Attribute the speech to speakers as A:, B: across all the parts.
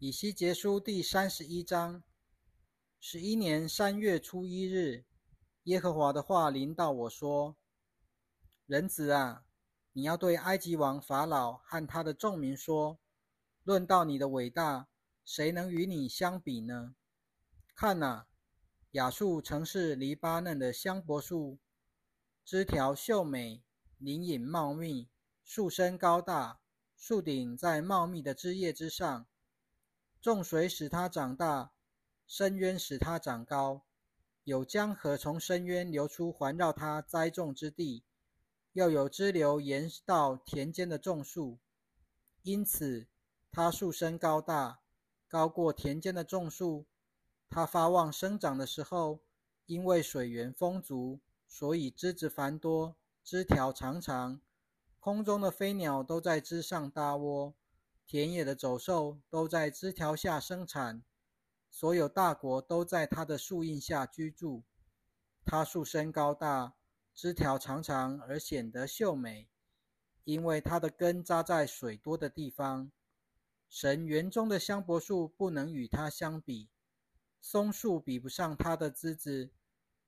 A: 以西结书第三十一章，十一年三月初一日，耶和华的话临到我说：“人子啊，你要对埃及王法老和他的众民说：论到你的伟大，谁能与你相比呢？看哪，亚述曾是黎巴嫩的香柏树，枝条秀美，林影茂密，树身高大，树顶在茂密的枝叶之上。”种水使它长大，深渊使它长高，有江河从深渊流出，环绕它栽种之地，又有支流沿到田间的种树，因此它树身高大，高过田间的种树。它发旺生长的时候，因为水源丰足，所以枝子繁多，枝条长长，空中的飞鸟都在枝上搭窝。田野的走兽都在枝条下生产，所有大国都在它的树荫下居住。它树身高大，枝条长长而显得秀美，因为它的根扎在水多的地方。神园中的香柏树不能与它相比，松树比不上它的枝子，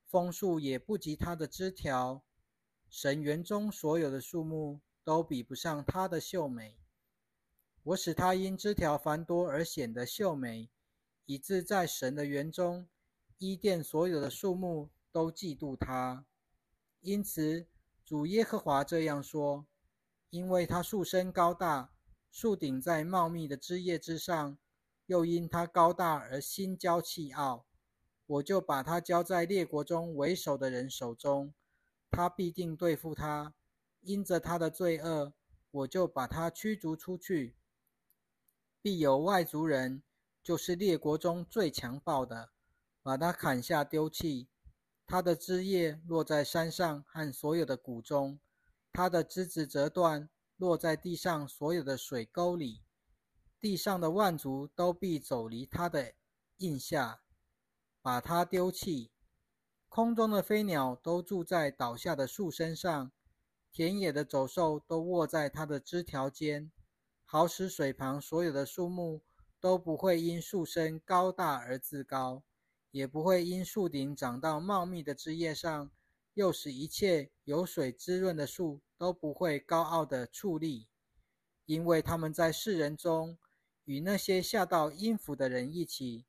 A: 枫树也不及它的枝条。神园中所有的树木都比不上它的秀美。我使它因枝条繁多而显得秀美，以致在神的园中，伊甸所有的树木都嫉妒它。因此，主耶和华这样说：因为它树身高大，树顶在茂密的枝叶之上，又因它高大而心骄气傲，我就把它交在列国中为首的人手中，他必定对付他。因着他的罪恶，我就把他驱逐出去。必有外族人，就是列国中最强暴的，把他砍下丢弃。他的枝叶落在山上和所有的谷中，他的枝子折断，落在地上所有的水沟里。地上的万族都必走离他的印下，把他丢弃。空中的飞鸟都住在倒下的树身上，田野的走兽都卧在他的枝条间。好使水旁所有的树木都不会因树身高大而自高，也不会因树顶长到茂密的枝叶上，又使一切有水滋润的树都不会高傲的矗立，因为他们在世人中与那些下到阴府的人一起，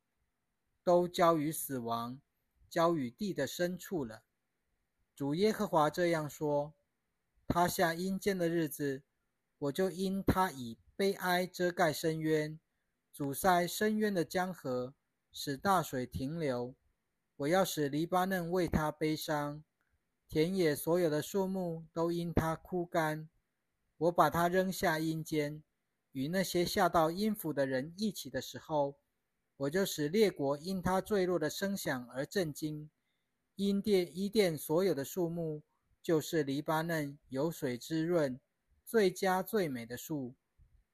A: 都交于死亡，交于地的深处了。主耶和华这样说：他下阴间的日子，我就因他以。悲哀遮盖深渊，阻塞深渊的江河，使大水停留。我要使黎巴嫩为他悲伤，田野所有的树木都因他枯干。我把他扔下阴间，与那些下到阴府的人一起的时候，我就使列国因他坠落的声响而震惊。因殿伊甸所有的树木，就是黎巴嫩有水滋润、最佳最美的树。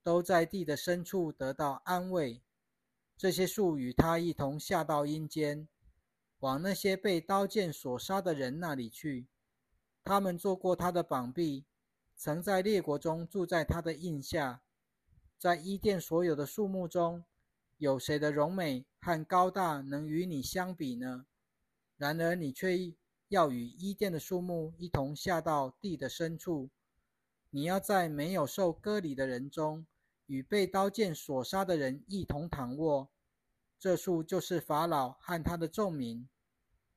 A: 都在地的深处得到安慰。这些树与他一同下到阴间，往那些被刀剑所杀的人那里去。他们做过他的膀臂，曾在列国中住在他的印下。在伊甸所有的树木中，有谁的荣美和高大能与你相比呢？然而你却要与伊甸的树木一同下到地的深处。你要在没有受割礼的人中。与被刀剑所杀的人一同躺卧，这树就是法老和他的众民。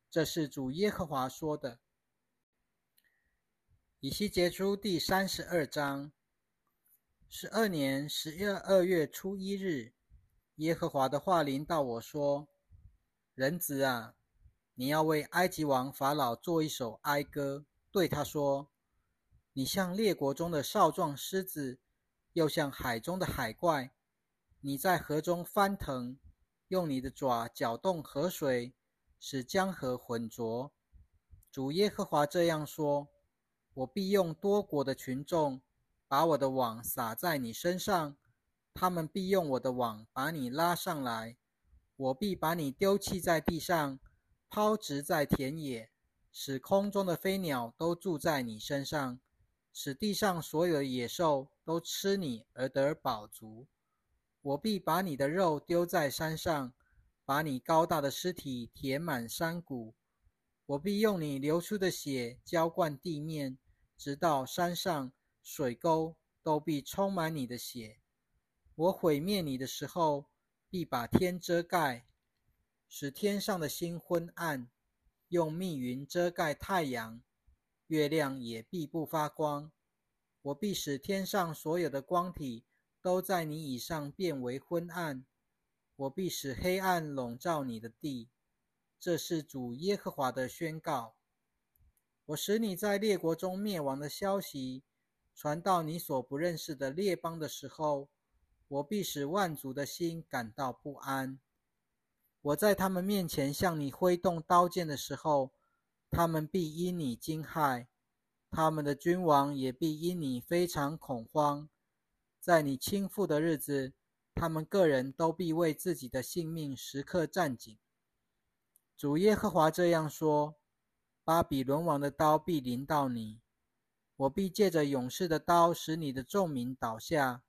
A: 这是主耶和华说的。以西结书第三十二章，十二年十月二月初一日，耶和华的话临到我说：“人子啊，你要为埃及王法老做一首哀歌，对他说：你像列国中的少壮狮子。”又像海中的海怪，你在河中翻腾，用你的爪搅动河水，使江河浑浊。主耶和华这样说：我必用多国的群众，把我的网撒在你身上，他们必用我的网把你拉上来。我必把你丢弃在地上，抛掷在田野，使空中的飞鸟都住在你身上。使地上所有的野兽都吃你而得饱足。我必把你的肉丢在山上，把你高大的尸体填满山谷。我必用你流出的血浇灌地面，直到山上水沟都必充满你的血。我毁灭你的时候，必把天遮盖，使天上的星昏暗；用密云遮盖太阳，月亮也必不发光。我必使天上所有的光体。都在你以上变为昏暗，我必使黑暗笼罩你的地。这是主耶和华的宣告。我使你在列国中灭亡的消息传到你所不认识的列邦的时候，我必使万族的心感到不安。我在他们面前向你挥动刀剑的时候，他们必因你惊骇，他们的君王也必因你非常恐慌。在你倾覆的日子，他们个人都必为自己的性命时刻站紧。主耶和华这样说：巴比伦王的刀必临到你，我必借着勇士的刀使你的众民倒下。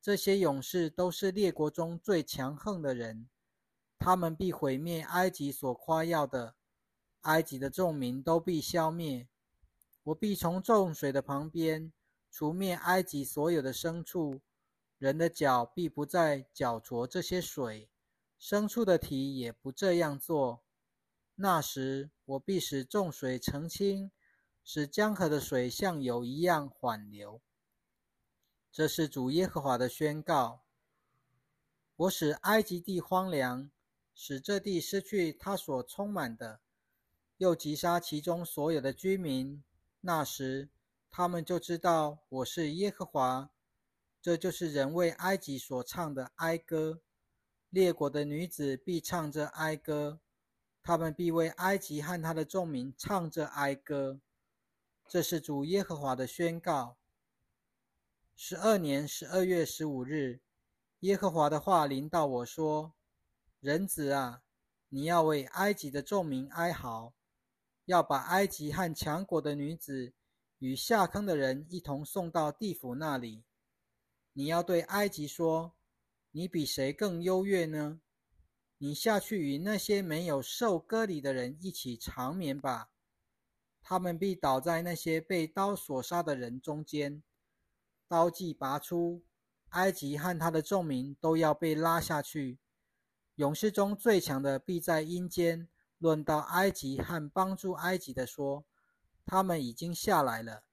A: 这些勇士都是列国中最强横的人，他们必毁灭埃及所夸耀的，埃及的众民都必消灭。我必从众水的旁边。除灭埃及所有的牲畜，人的脚必不再搅着这些水，牲畜的蹄也不这样做。那时，我必使众水澄清，使江河的水像油一样缓流。这是主耶和华的宣告。我使埃及地荒凉，使这地失去它所充满的，又击杀其中所有的居民。那时。他们就知道我是耶和华，这就是人为埃及所唱的哀歌。列国的女子必唱着哀歌，他们必为埃及和他的众民唱着哀歌。这是主耶和华的宣告。十二年十二月十五日，耶和华的话临到我说：“人子啊，你要为埃及的众民哀嚎，要把埃及和强国的女子。”与下坑的人一同送到地府那里。你要对埃及说：“你比谁更优越呢？你下去与那些没有受割礼的人一起长眠吧。他们必倒在那些被刀所杀的人中间。刀既拔出，埃及和他的众民都要被拉下去。勇士中最强的必在阴间论到埃及和帮助埃及的说。”他们已经下来了。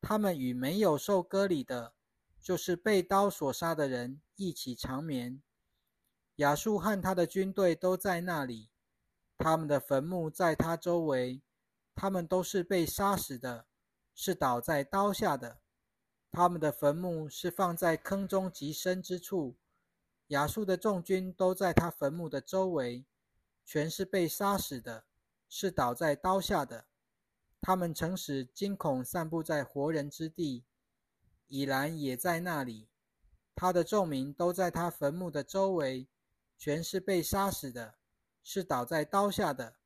A: 他们与没有受割礼的，就是被刀所杀的人一起长眠。亚述和他的军队都在那里，他们的坟墓在他周围。他们都是被杀死的，是倒在刀下的。他们的坟墓是放在坑中极深之处。亚述的众军都在他坟墓的周围，全是被杀死的，是倒在刀下的。他们曾使惊恐散布在活人之地，以兰也在那里。他的众民都在他坟墓的周围，全是被杀死的，是倒在刀下的。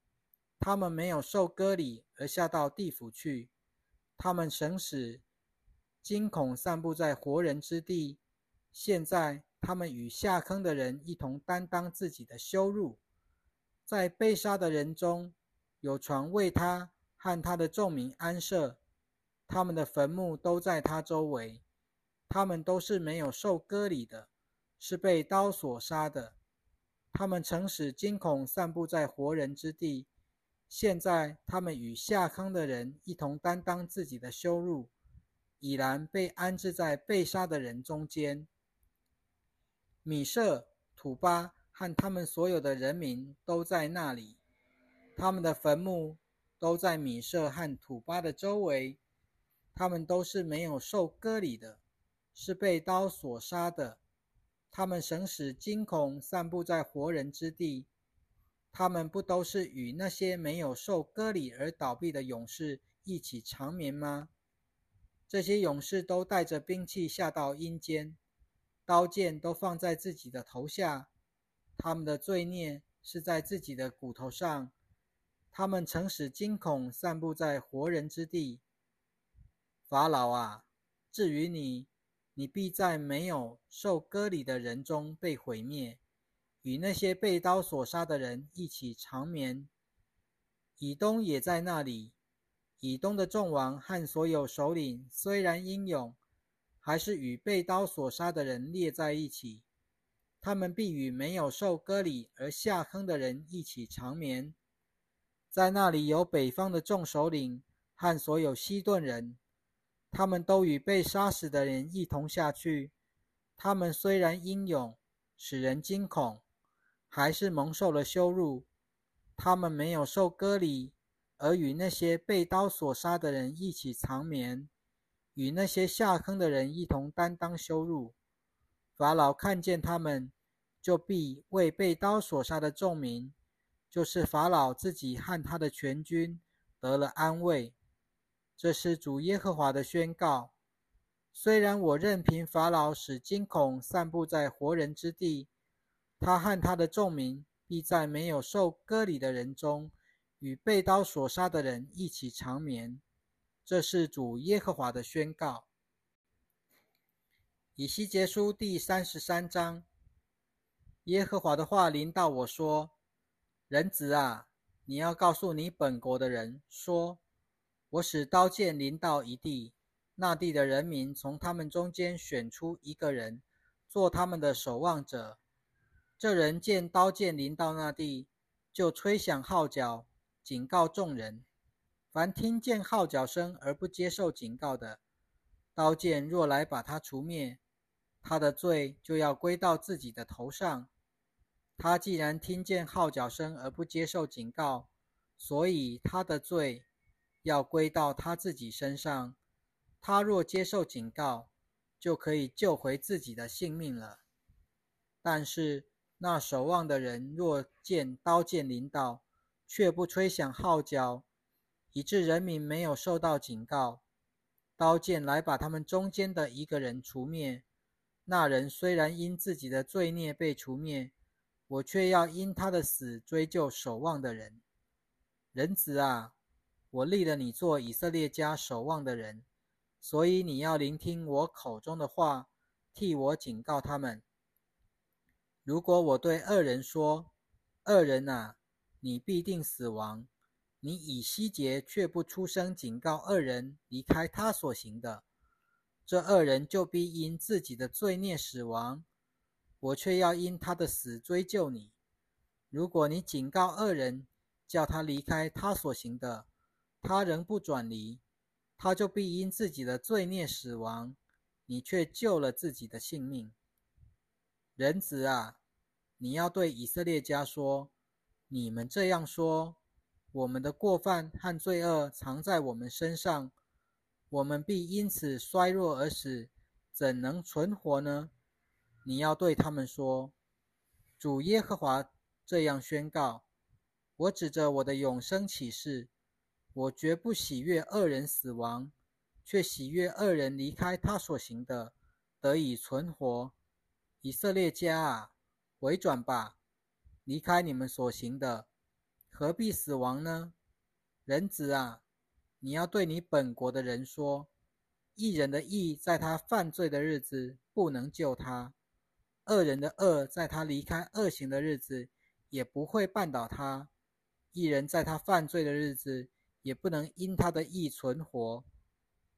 A: 他们没有受割礼而下到地府去。他们曾使惊恐散布在活人之地。现在他们与下坑的人一同担当自己的羞辱。在被杀的人中有床为他。和他的众民安设，他们的坟墓都在他周围。他们都是没有受割礼的，是被刀所杀的。他们曾使惊恐散布在活人之地。现在他们与下坑的人一同担当自己的羞辱，已然被安置在被杀的人中间。米舍、土巴和他们所有的人民都在那里。他们的坟墓。都在米舍和土巴的周围，他们都是没有受割礼的，是被刀所杀的。他们神使惊恐散布在活人之地。他们不都是与那些没有受割礼而倒闭的勇士一起长眠吗？这些勇士都带着兵器下到阴间，刀剑都放在自己的头下。他们的罪孽是在自己的骨头上。他们曾使惊恐散布在活人之地。法老啊，至于你，你必在没有受割礼的人中被毁灭，与那些被刀所杀的人一起长眠。以东也在那里。以东的众王和所有首领虽然英勇，还是与被刀所杀的人列在一起。他们必与没有受割礼而下坑的人一起长眠。在那里有北方的众首领和所有西顿人，他们都与被杀死的人一同下去。他们虽然英勇，使人惊恐，还是蒙受了羞辱。他们没有受割礼。而与那些被刀所杀的人一起长眠，与那些下坑的人一同担当羞辱。法老看见他们，就必为被刀所杀的众民，就是法老自己和他的全军，得了安慰。这是主耶和华的宣告。虽然我任凭法老使惊恐散布在活人之地，他和他的众民必在没有受割礼的人中。与被刀所杀的人一起长眠，这是主耶和华的宣告。以西结书第三十三章，耶和华的话临到我说：“人子啊，你要告诉你本国的人说：我使刀剑临到一地，那地的人民从他们中间选出一个人，做他们的守望者。这人见刀剑临到那地，就吹响号角。”警告众人：凡听见号角声而不接受警告的，刀剑若来把他除灭，他的罪就要归到自己的头上。他既然听见号角声而不接受警告，所以他的罪要归到他自己身上。他若接受警告，就可以救回自己的性命了。但是那守望的人若见刀剑临到，却不吹响号角，以致人民没有受到警告。刀剑来把他们中间的一个人除灭。那人虽然因自己的罪孽被除灭，我却要因他的死追究守望的人。人子啊，我立了你做以色列家守望的人，所以你要聆听我口中的话，替我警告他们。如果我对恶人说：“恶人啊！”你必定死亡。你以希节却不出声警告恶人离开他所行的，这恶人就必因自己的罪孽死亡。我却要因他的死追究你。如果你警告恶人，叫他离开他所行的，他仍不转离，他就必因自己的罪孽死亡。你却救了自己的性命。人子啊，你要对以色列家说。你们这样说，我们的过犯和罪恶藏在我们身上，我们必因此衰弱而死，怎能存活呢？你要对他们说：主耶和华这样宣告：我指着我的永生起誓，我绝不喜悦恶人死亡，却喜悦恶人离开他所行的，得以存活。以色列家啊，回转吧！离开你们所行的，何必死亡呢？人子啊，你要对你本国的人说：一人的义在他犯罪的日子不能救他；恶人的恶在他离开恶行的日子也不会绊倒他。一人在他犯罪的日子也不能因他的义存活。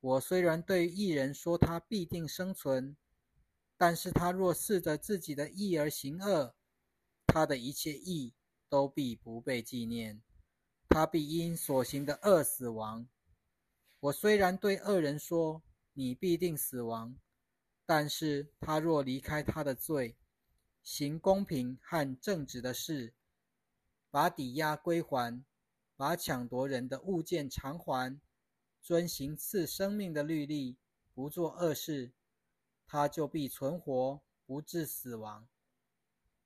A: 我虽然对一人说他必定生存，但是他若试着自己的义而行恶，他的一切义都必不被纪念，他必因所行的恶死亡。我虽然对恶人说你必定死亡，但是他若离开他的罪，行公平和正直的事，把抵押归还，把抢夺人的物件偿还，遵行赐生命的律例，不做恶事，他就必存活，不致死亡。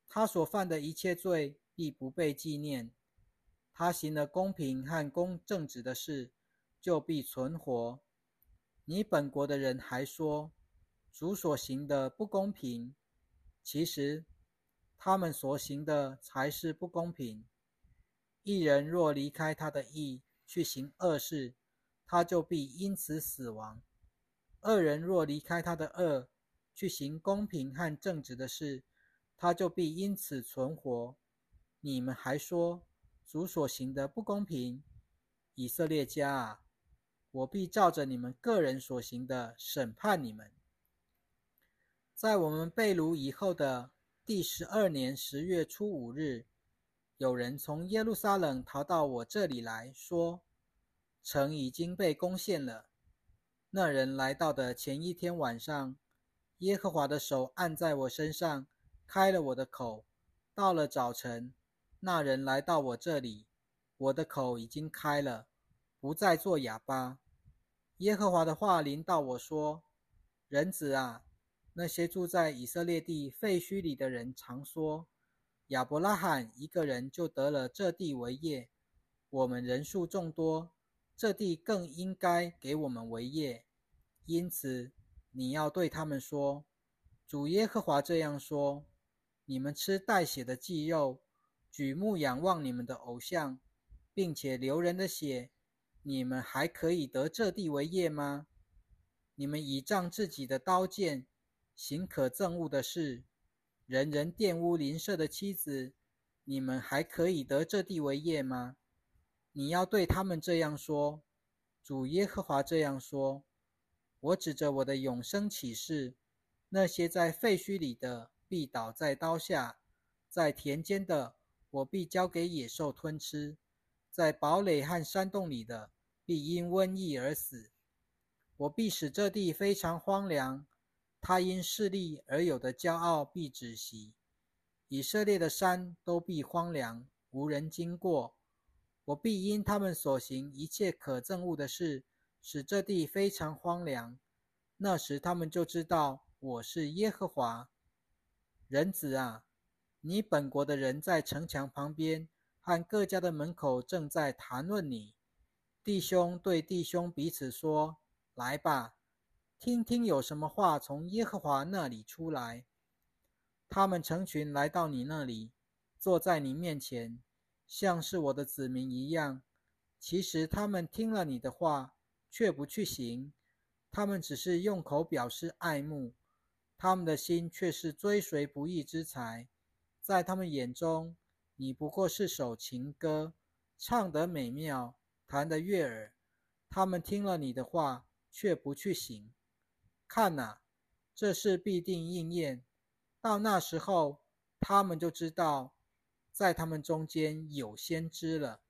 A: 他所犯的一切罪必不被纪念。他行了公平和公正直的事，就必存活。你本国的人还说主所行的不公平，其实他们所行的才是不公平。一人若离开他的义去行恶事，他就必因此死亡；二人若离开他的恶去行公平和正直的事，他就必因此存活。你们还说主所行的不公平，以色列家啊，我必照着你们个人所行的审判你们。在我们被掳以后的第十二年十月初五日，有人从耶路撒冷逃到我这里来说，城已经被攻陷了。那人来到的前一天晚上，耶和华的手按在我身上，开了我的口。到了早晨，那人来到我这里，我的口已经开了，不再做哑巴。耶和华的话临到我说：“人子啊。”那些住在以色列地废墟里的人常说：“亚伯拉罕一个人就得了这地为业，我们人数众多，这地更应该给我们为业。”因此，你要对他们说：“主耶和华这样说：你们吃带血的祭肉，举目仰望你们的偶像，并且流人的血，你们还可以得这地为业吗？你们倚仗自己的刀剑。”行可憎恶的事，人人玷污邻舍的妻子，你们还可以得这地为业吗？你要对他们这样说：主耶和华这样说：我指着我的永生启示，那些在废墟里的必倒在刀下，在田间的我必交给野兽吞吃，在堡垒和山洞里的必因瘟疫而死。我必使这地非常荒凉。他因势力而有的骄傲必止息，以色列的山都必荒凉，无人经过。我必因他们所行一切可憎恶的事，使这地非常荒凉。那时他们就知道我是耶和华。人子啊，你本国的人在城墙旁边和各家的门口正在谈论你。弟兄对弟兄彼此说：“来吧。”听听有什么话从耶和华那里出来。他们成群来到你那里，坐在你面前，像是我的子民一样。其实他们听了你的话，却不去行。他们只是用口表示爱慕，他们的心却是追随不义之财。在他们眼中，你不过是首情歌，唱得美妙，弹得悦耳。他们听了你的话，却不去行。看呐，这事必定应验。到那时候，他们就知道，在他们中间有先知了。